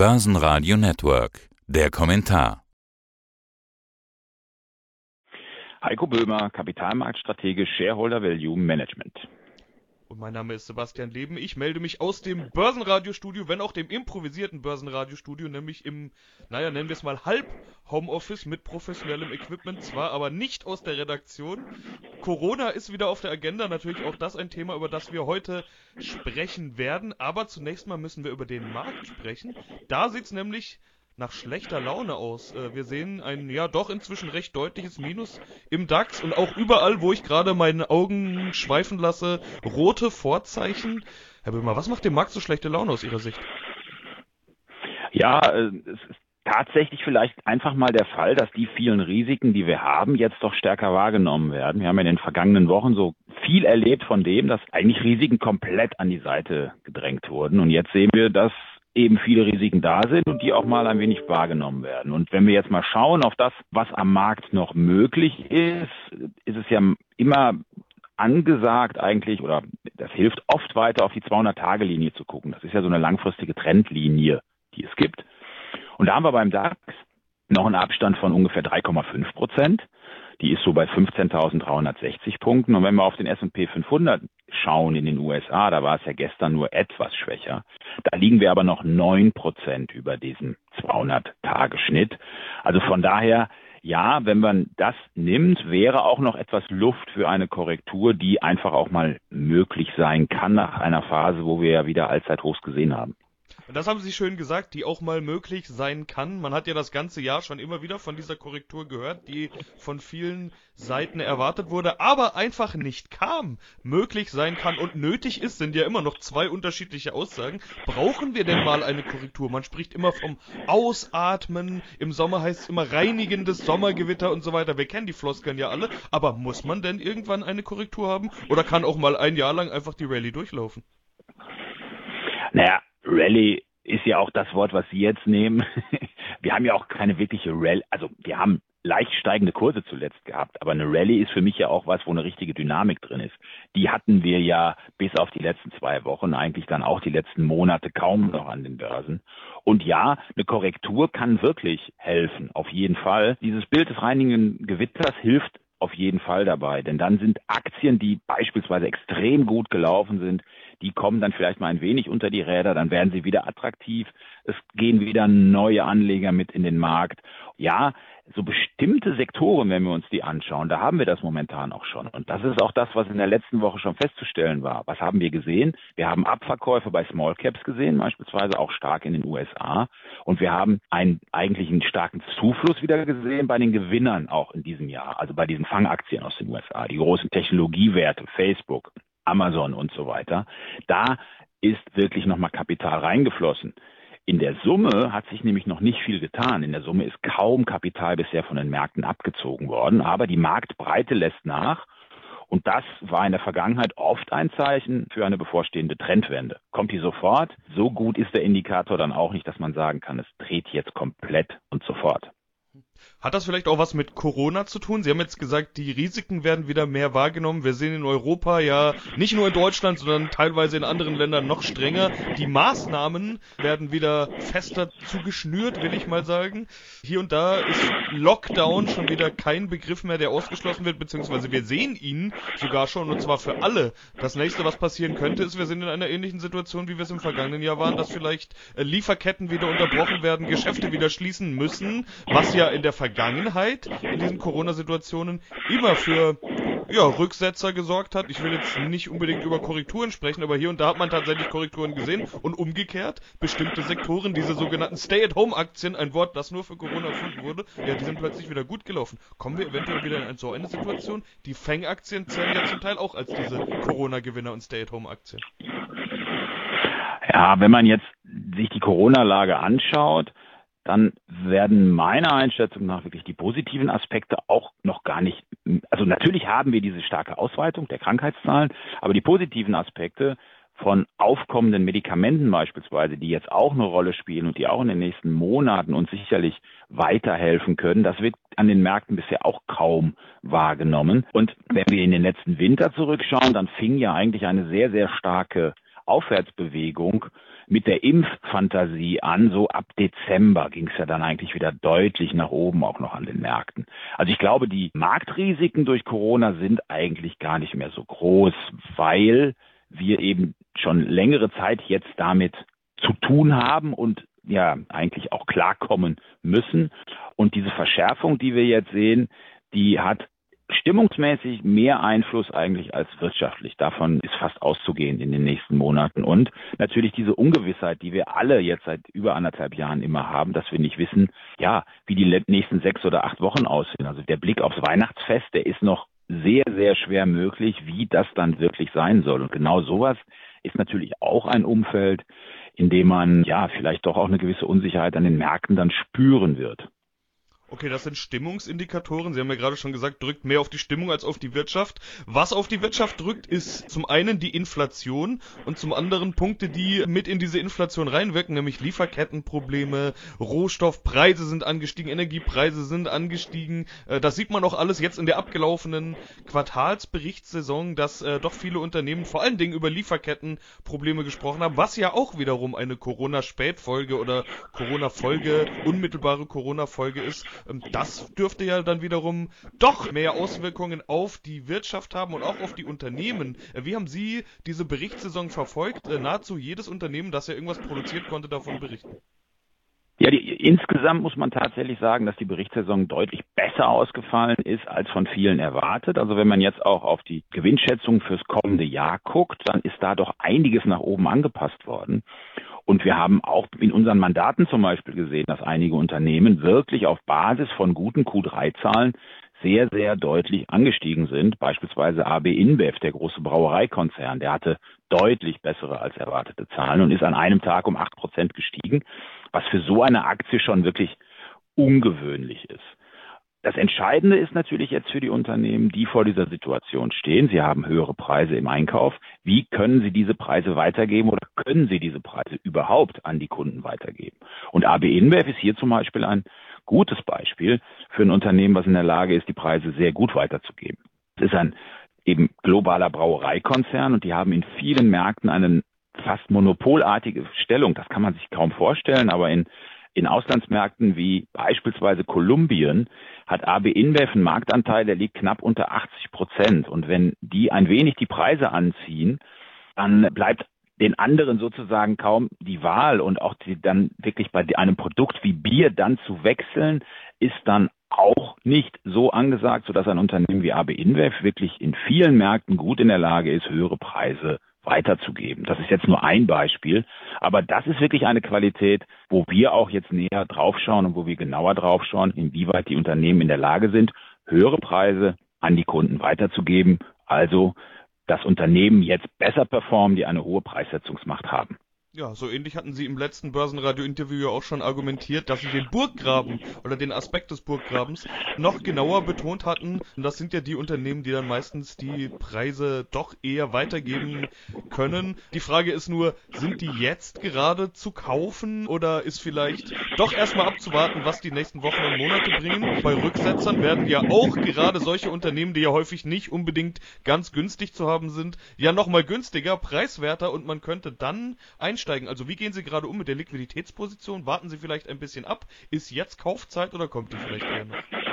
Börsenradio Network. Der Kommentar. Heiko Böhmer, Kapitalmarktstratege, Shareholder Value Management. Und mein Name ist Sebastian Leben. Ich melde mich aus dem Börsenradiostudio, wenn auch dem improvisierten Börsenradiostudio, nämlich im, naja, nennen wir es mal halb Homeoffice mit professionellem Equipment, zwar aber nicht aus der Redaktion. Corona ist wieder auf der Agenda, natürlich auch das ein Thema, über das wir heute sprechen werden. Aber zunächst mal müssen wir über den Markt sprechen. Da sieht's nämlich nach schlechter Laune aus. Äh, wir sehen ein ja doch inzwischen recht deutliches Minus im DAX und auch überall, wo ich gerade meine Augen schweifen lasse, rote Vorzeichen. Herr Böhmer, was macht dem Markt so schlechte Laune aus Ihrer Sicht? Ja, äh, es ist tatsächlich vielleicht einfach mal der Fall, dass die vielen Risiken, die wir haben, jetzt doch stärker wahrgenommen werden. Wir haben in den vergangenen Wochen so viel erlebt von dem, dass eigentlich Risiken komplett an die Seite gedrängt wurden. Und jetzt sehen wir, dass eben viele Risiken da sind und die auch mal ein wenig wahrgenommen werden. Und wenn wir jetzt mal schauen auf das, was am Markt noch möglich ist, ist es ja immer angesagt eigentlich, oder das hilft oft weiter auf die 200-Tage-Linie zu gucken. Das ist ja so eine langfristige Trendlinie, die es gibt. Und da haben wir beim DAX noch einen Abstand von ungefähr 3,5 Prozent. Die ist so bei 15.360 Punkten. Und wenn wir auf den S&P 500 schauen in den USA, da war es ja gestern nur etwas schwächer. Da liegen wir aber noch neun Prozent über diesem 200-Tage-Schnitt. Also von daher, ja, wenn man das nimmt, wäre auch noch etwas Luft für eine Korrektur, die einfach auch mal möglich sein kann nach einer Phase, wo wir ja wieder Allzeithochs gesehen haben. Das haben Sie schön gesagt, die auch mal möglich sein kann. Man hat ja das ganze Jahr schon immer wieder von dieser Korrektur gehört, die von vielen Seiten erwartet wurde, aber einfach nicht kam. Möglich sein kann und nötig ist, sind ja immer noch zwei unterschiedliche Aussagen. Brauchen wir denn mal eine Korrektur? Man spricht immer vom Ausatmen. Im Sommer heißt es immer reinigendes Sommergewitter und so weiter. Wir kennen die Floskeln ja alle. Aber muss man denn irgendwann eine Korrektur haben? Oder kann auch mal ein Jahr lang einfach die Rallye durchlaufen? Naja, Rallye ist ja auch das Wort, was Sie jetzt nehmen. Wir haben ja auch keine wirkliche Rallye, also wir haben leicht steigende Kurse zuletzt gehabt, aber eine Rallye ist für mich ja auch was, wo eine richtige Dynamik drin ist. Die hatten wir ja bis auf die letzten zwei Wochen, eigentlich dann auch die letzten Monate kaum noch an den Börsen. Und ja, eine Korrektur kann wirklich helfen, auf jeden Fall. Dieses Bild des reinigen Gewitters hilft auf jeden Fall dabei, denn dann sind Aktien, die beispielsweise extrem gut gelaufen sind, die kommen dann vielleicht mal ein wenig unter die Räder, dann werden sie wieder attraktiv, es gehen wieder neue Anleger mit in den Markt. Ja, so bestimmte Sektoren, wenn wir uns die anschauen, da haben wir das momentan auch schon. Und das ist auch das, was in der letzten Woche schon festzustellen war. Was haben wir gesehen? Wir haben Abverkäufe bei Small Caps gesehen, beispielsweise auch stark in den USA. Und wir haben einen eigentlichen starken Zufluss wieder gesehen bei den Gewinnern auch in diesem Jahr, also bei diesen Fangaktien aus den USA, die großen Technologiewerte, Facebook, Amazon und so weiter. Da ist wirklich nochmal Kapital reingeflossen. In der Summe hat sich nämlich noch nicht viel getan. In der Summe ist kaum Kapital bisher von den Märkten abgezogen worden, aber die Marktbreite lässt nach. Und das war in der Vergangenheit oft ein Zeichen für eine bevorstehende Trendwende. Kommt die sofort? So gut ist der Indikator dann auch nicht, dass man sagen kann, es dreht jetzt komplett und sofort. Hat das vielleicht auch was mit Corona zu tun? Sie haben jetzt gesagt, die Risiken werden wieder mehr wahrgenommen. Wir sehen in Europa ja nicht nur in Deutschland, sondern teilweise in anderen Ländern noch strenger. Die Maßnahmen werden wieder fester zugeschnürt, will ich mal sagen. Hier und da ist Lockdown schon wieder kein Begriff mehr, der ausgeschlossen wird, beziehungsweise wir sehen ihn sogar schon und zwar für alle. Das nächste, was passieren könnte, ist, wir sind in einer ähnlichen Situation, wie wir es im vergangenen Jahr waren, dass vielleicht äh, Lieferketten wieder unterbrochen werden, Geschäfte wieder schließen müssen, was ja in der Vergangenheit in diesen Corona-Situationen immer für ja, Rücksetzer gesorgt hat. Ich will jetzt nicht unbedingt über Korrekturen sprechen, aber hier und da hat man tatsächlich Korrekturen gesehen und umgekehrt bestimmte Sektoren, diese sogenannten Stay-at-Home-Aktien, ein Wort, das nur für Corona erfunden wurde, ja, die sind plötzlich wieder gut gelaufen. Kommen wir eventuell wieder in so eine Situation? Die Fang-Aktien zählen ja zum Teil auch als diese Corona-Gewinner und Stay-at-Home-Aktien. Ja, wenn man jetzt sich die Corona-Lage anschaut, dann werden meiner Einschätzung nach wirklich die positiven Aspekte auch noch gar nicht, also natürlich haben wir diese starke Ausweitung der Krankheitszahlen, aber die positiven Aspekte von aufkommenden Medikamenten beispielsweise, die jetzt auch eine Rolle spielen und die auch in den nächsten Monaten uns sicherlich weiterhelfen können, das wird an den Märkten bisher auch kaum wahrgenommen. Und wenn wir in den letzten Winter zurückschauen, dann fing ja eigentlich eine sehr, sehr starke Aufwärtsbewegung mit der Impffantasie an. So ab Dezember ging es ja dann eigentlich wieder deutlich nach oben, auch noch an den Märkten. Also ich glaube, die Marktrisiken durch Corona sind eigentlich gar nicht mehr so groß, weil wir eben schon längere Zeit jetzt damit zu tun haben und ja eigentlich auch klarkommen müssen. Und diese Verschärfung, die wir jetzt sehen, die hat stimmungsmäßig mehr Einfluss eigentlich als wirtschaftlich. Davon ist fast auszugehen in den nächsten Monaten. Und natürlich diese Ungewissheit, die wir alle jetzt seit über anderthalb Jahren immer haben, dass wir nicht wissen, ja, wie die nächsten sechs oder acht Wochen aussehen. Also der Blick aufs Weihnachtsfest, der ist noch sehr, sehr schwer möglich, wie das dann wirklich sein soll. Und genau sowas ist natürlich auch ein Umfeld, in dem man ja vielleicht doch auch eine gewisse Unsicherheit an den Märkten dann spüren wird. Okay, das sind Stimmungsindikatoren. Sie haben ja gerade schon gesagt, drückt mehr auf die Stimmung als auf die Wirtschaft. Was auf die Wirtschaft drückt, ist zum einen die Inflation und zum anderen Punkte, die mit in diese Inflation reinwirken, nämlich Lieferkettenprobleme, Rohstoffpreise sind angestiegen, Energiepreise sind angestiegen. Äh, das sieht man auch alles jetzt in der abgelaufenen Quartalsberichtssaison, dass äh, doch viele Unternehmen vor allen Dingen über Lieferkettenprobleme gesprochen haben, was ja auch wiederum eine Corona-Spätfolge oder Corona-Folge, unmittelbare Corona-Folge ist. Ähm, das dürfte ja dann wiederum doch mehr Auswirkungen auf die Wirtschaft haben und auch auf die Unternehmen. Äh, wie haben Sie diese Berichtssaison verfolgt? Äh, nahezu jedes Unternehmen, das ja irgendwas produziert, konnte davon berichten. Ja, die, insgesamt muss man tatsächlich sagen, dass die Berichtssaison deutlich besser ausgefallen ist als von vielen erwartet. Also wenn man jetzt auch auf die Gewinnschätzung fürs kommende Jahr guckt, dann ist da doch einiges nach oben angepasst worden. Und wir haben auch in unseren Mandaten zum Beispiel gesehen, dass einige Unternehmen wirklich auf Basis von guten Q3-Zahlen sehr, sehr deutlich angestiegen sind. Beispielsweise AB InBev, der große Brauereikonzern, der hatte deutlich bessere als erwartete Zahlen und ist an einem Tag um acht Prozent gestiegen, was für so eine Aktie schon wirklich ungewöhnlich ist. Das Entscheidende ist natürlich jetzt für die Unternehmen, die vor dieser Situation stehen. Sie haben höhere Preise im Einkauf. Wie können sie diese Preise weitergeben oder können sie diese Preise überhaupt an die Kunden weitergeben? Und AB InBev ist hier zum Beispiel ein gutes Beispiel für ein Unternehmen, was in der Lage ist, die Preise sehr gut weiterzugeben. Es ist ein eben globaler Brauereikonzern und die haben in vielen Märkten eine fast monopolartige Stellung. Das kann man sich kaum vorstellen, aber in in Auslandsmärkten wie beispielsweise Kolumbien hat AB InBev einen Marktanteil, der liegt knapp unter 80 Prozent. Und wenn die ein wenig die Preise anziehen, dann bleibt den anderen sozusagen kaum die Wahl und auch die dann wirklich bei einem Produkt wie Bier dann zu wechseln, ist dann auch nicht so angesagt, sodass ein Unternehmen wie AB InBev wirklich in vielen Märkten gut in der Lage ist, höhere Preise weiterzugeben. Das ist jetzt nur ein Beispiel, aber das ist wirklich eine Qualität, wo wir auch jetzt näher draufschauen und wo wir genauer draufschauen, inwieweit die Unternehmen in der Lage sind, höhere Preise an die Kunden weiterzugeben, also das Unternehmen jetzt besser performen, die eine hohe Preissetzungsmacht haben. Ja, so ähnlich hatten Sie im letzten Börsenradio-Interview ja auch schon argumentiert, dass Sie den Burggraben oder den Aspekt des Burggrabens noch genauer betont hatten. Und das sind ja die Unternehmen, die dann meistens die Preise doch eher weitergeben können. Die Frage ist nur, sind die jetzt gerade zu kaufen oder ist vielleicht doch erstmal abzuwarten, was die nächsten Wochen und Monate bringen? Bei Rücksetzern werden ja auch gerade solche Unternehmen, die ja häufig nicht unbedingt ganz günstig zu haben sind, ja nochmal günstiger, preiswerter und man könnte dann ein einsteigen? Also wie gehen Sie gerade um mit der Liquiditätsposition? Warten Sie vielleicht ein bisschen ab? Ist jetzt Kaufzeit oder kommt die vielleicht eher noch?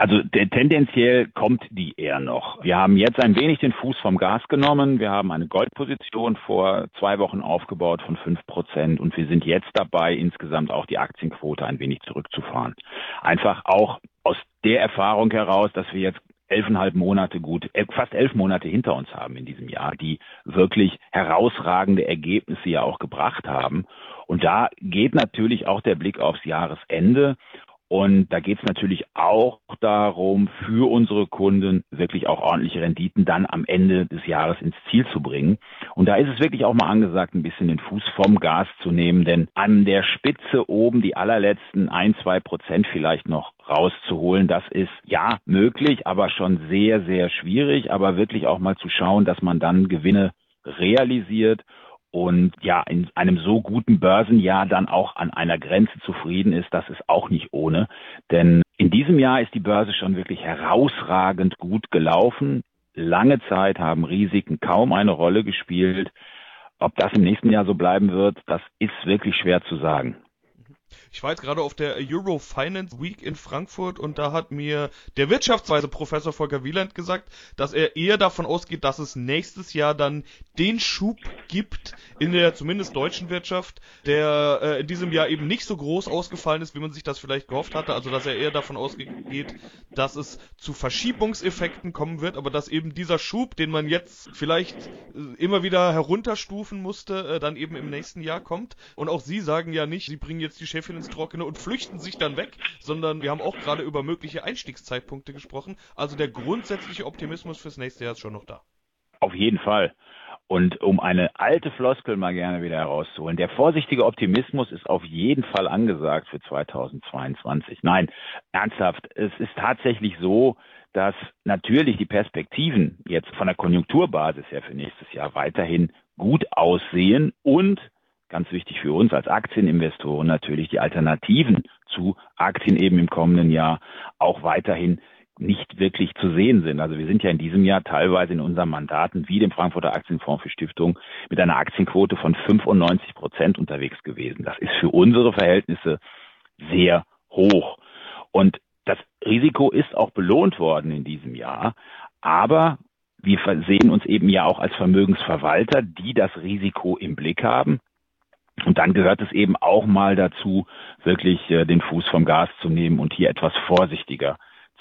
Also tendenziell kommt die eher noch. Wir haben jetzt ein wenig den Fuß vom Gas genommen. Wir haben eine Goldposition vor zwei Wochen aufgebaut von fünf Prozent und wir sind jetzt dabei, insgesamt auch die Aktienquote ein wenig zurückzufahren. Einfach auch aus der Erfahrung heraus, dass wir jetzt elfeinhalb Monate gut, äh, fast elf Monate hinter uns haben in diesem Jahr, die wirklich herausragende Ergebnisse ja auch gebracht haben. Und da geht natürlich auch der Blick aufs Jahresende. Und da geht es natürlich auch darum, für unsere Kunden wirklich auch ordentliche Renditen dann am Ende des Jahres ins Ziel zu bringen. Und da ist es wirklich auch mal angesagt, ein bisschen den Fuß vom Gas zu nehmen, denn an der Spitze oben die allerletzten ein, zwei Prozent vielleicht noch rauszuholen, das ist ja möglich, aber schon sehr, sehr schwierig, aber wirklich auch mal zu schauen, dass man dann Gewinne realisiert und ja, in einem so guten Börsenjahr dann auch an einer Grenze zufrieden ist, das ist auch nicht ohne. Denn in diesem Jahr ist die Börse schon wirklich herausragend gut gelaufen. Lange Zeit haben Risiken kaum eine Rolle gespielt. ob das im nächsten Jahr so bleiben wird, das ist wirklich schwer zu sagen. Ich war jetzt gerade auf der Euro Finance Week in Frankfurt und da hat mir der Wirtschaftsweise Professor Volker Wieland gesagt, dass er eher davon ausgeht, dass es nächstes Jahr dann den Schub gibt in der zumindest deutschen Wirtschaft, der äh, in diesem Jahr eben nicht so groß ausgefallen ist, wie man sich das vielleicht gehofft hatte. Also dass er eher davon ausgeht, dass es zu Verschiebungseffekten kommen wird, aber dass eben dieser Schub, den man jetzt vielleicht äh, immer wieder herunterstufen musste, äh, dann eben im nächsten Jahr kommt. Und auch Sie sagen ja nicht, Sie bringen jetzt die Chefin ins Trockene und flüchten sich dann weg, sondern wir haben auch gerade über mögliche Einstiegszeitpunkte gesprochen. Also der grundsätzliche Optimismus fürs nächste Jahr ist schon noch da. Auf jeden Fall. Und um eine alte Floskel mal gerne wieder herauszuholen, der vorsichtige Optimismus ist auf jeden Fall angesagt für 2022. Nein, ernsthaft, es ist tatsächlich so, dass natürlich die Perspektiven jetzt von der Konjunkturbasis her für nächstes Jahr weiterhin gut aussehen und ganz wichtig für uns als Aktieninvestoren natürlich die Alternativen zu Aktien eben im kommenden Jahr auch weiterhin nicht wirklich zu sehen sind. Also wir sind ja in diesem Jahr teilweise in unseren Mandaten wie dem Frankfurter Aktienfonds für Stiftungen mit einer Aktienquote von 95 Prozent unterwegs gewesen. Das ist für unsere Verhältnisse sehr hoch. Und das Risiko ist auch belohnt worden in diesem Jahr. Aber wir sehen uns eben ja auch als Vermögensverwalter, die das Risiko im Blick haben. Und dann gehört es eben auch mal dazu, wirklich äh, den Fuß vom Gas zu nehmen und hier etwas vorsichtiger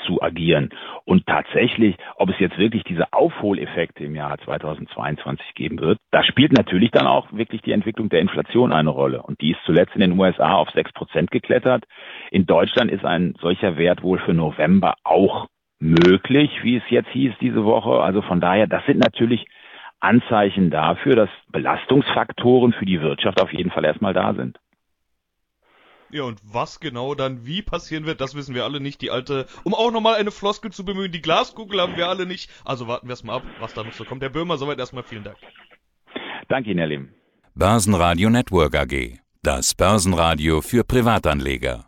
zu agieren. Und tatsächlich, ob es jetzt wirklich diese Aufholeffekte im Jahr 2022 geben wird, da spielt natürlich dann auch wirklich die Entwicklung der Inflation eine Rolle. Und die ist zuletzt in den USA auf sechs Prozent geklettert. In Deutschland ist ein solcher Wert wohl für November auch möglich, wie es jetzt hieß diese Woche. Also von daher, das sind natürlich Anzeichen dafür, dass Belastungsfaktoren für die Wirtschaft auf jeden Fall erstmal da sind. Ja, und was genau dann wie passieren wird, das wissen wir alle nicht. Die alte, um auch nochmal eine Floskel zu bemühen, die Glaskugel haben wir alle nicht. Also warten wir erstmal ab, was da noch so kommt. Herr Böhmer, soweit erstmal vielen Dank. Danke Ihnen, Herr Lim. Börsenradio Network AG. Das Börsenradio für Privatanleger.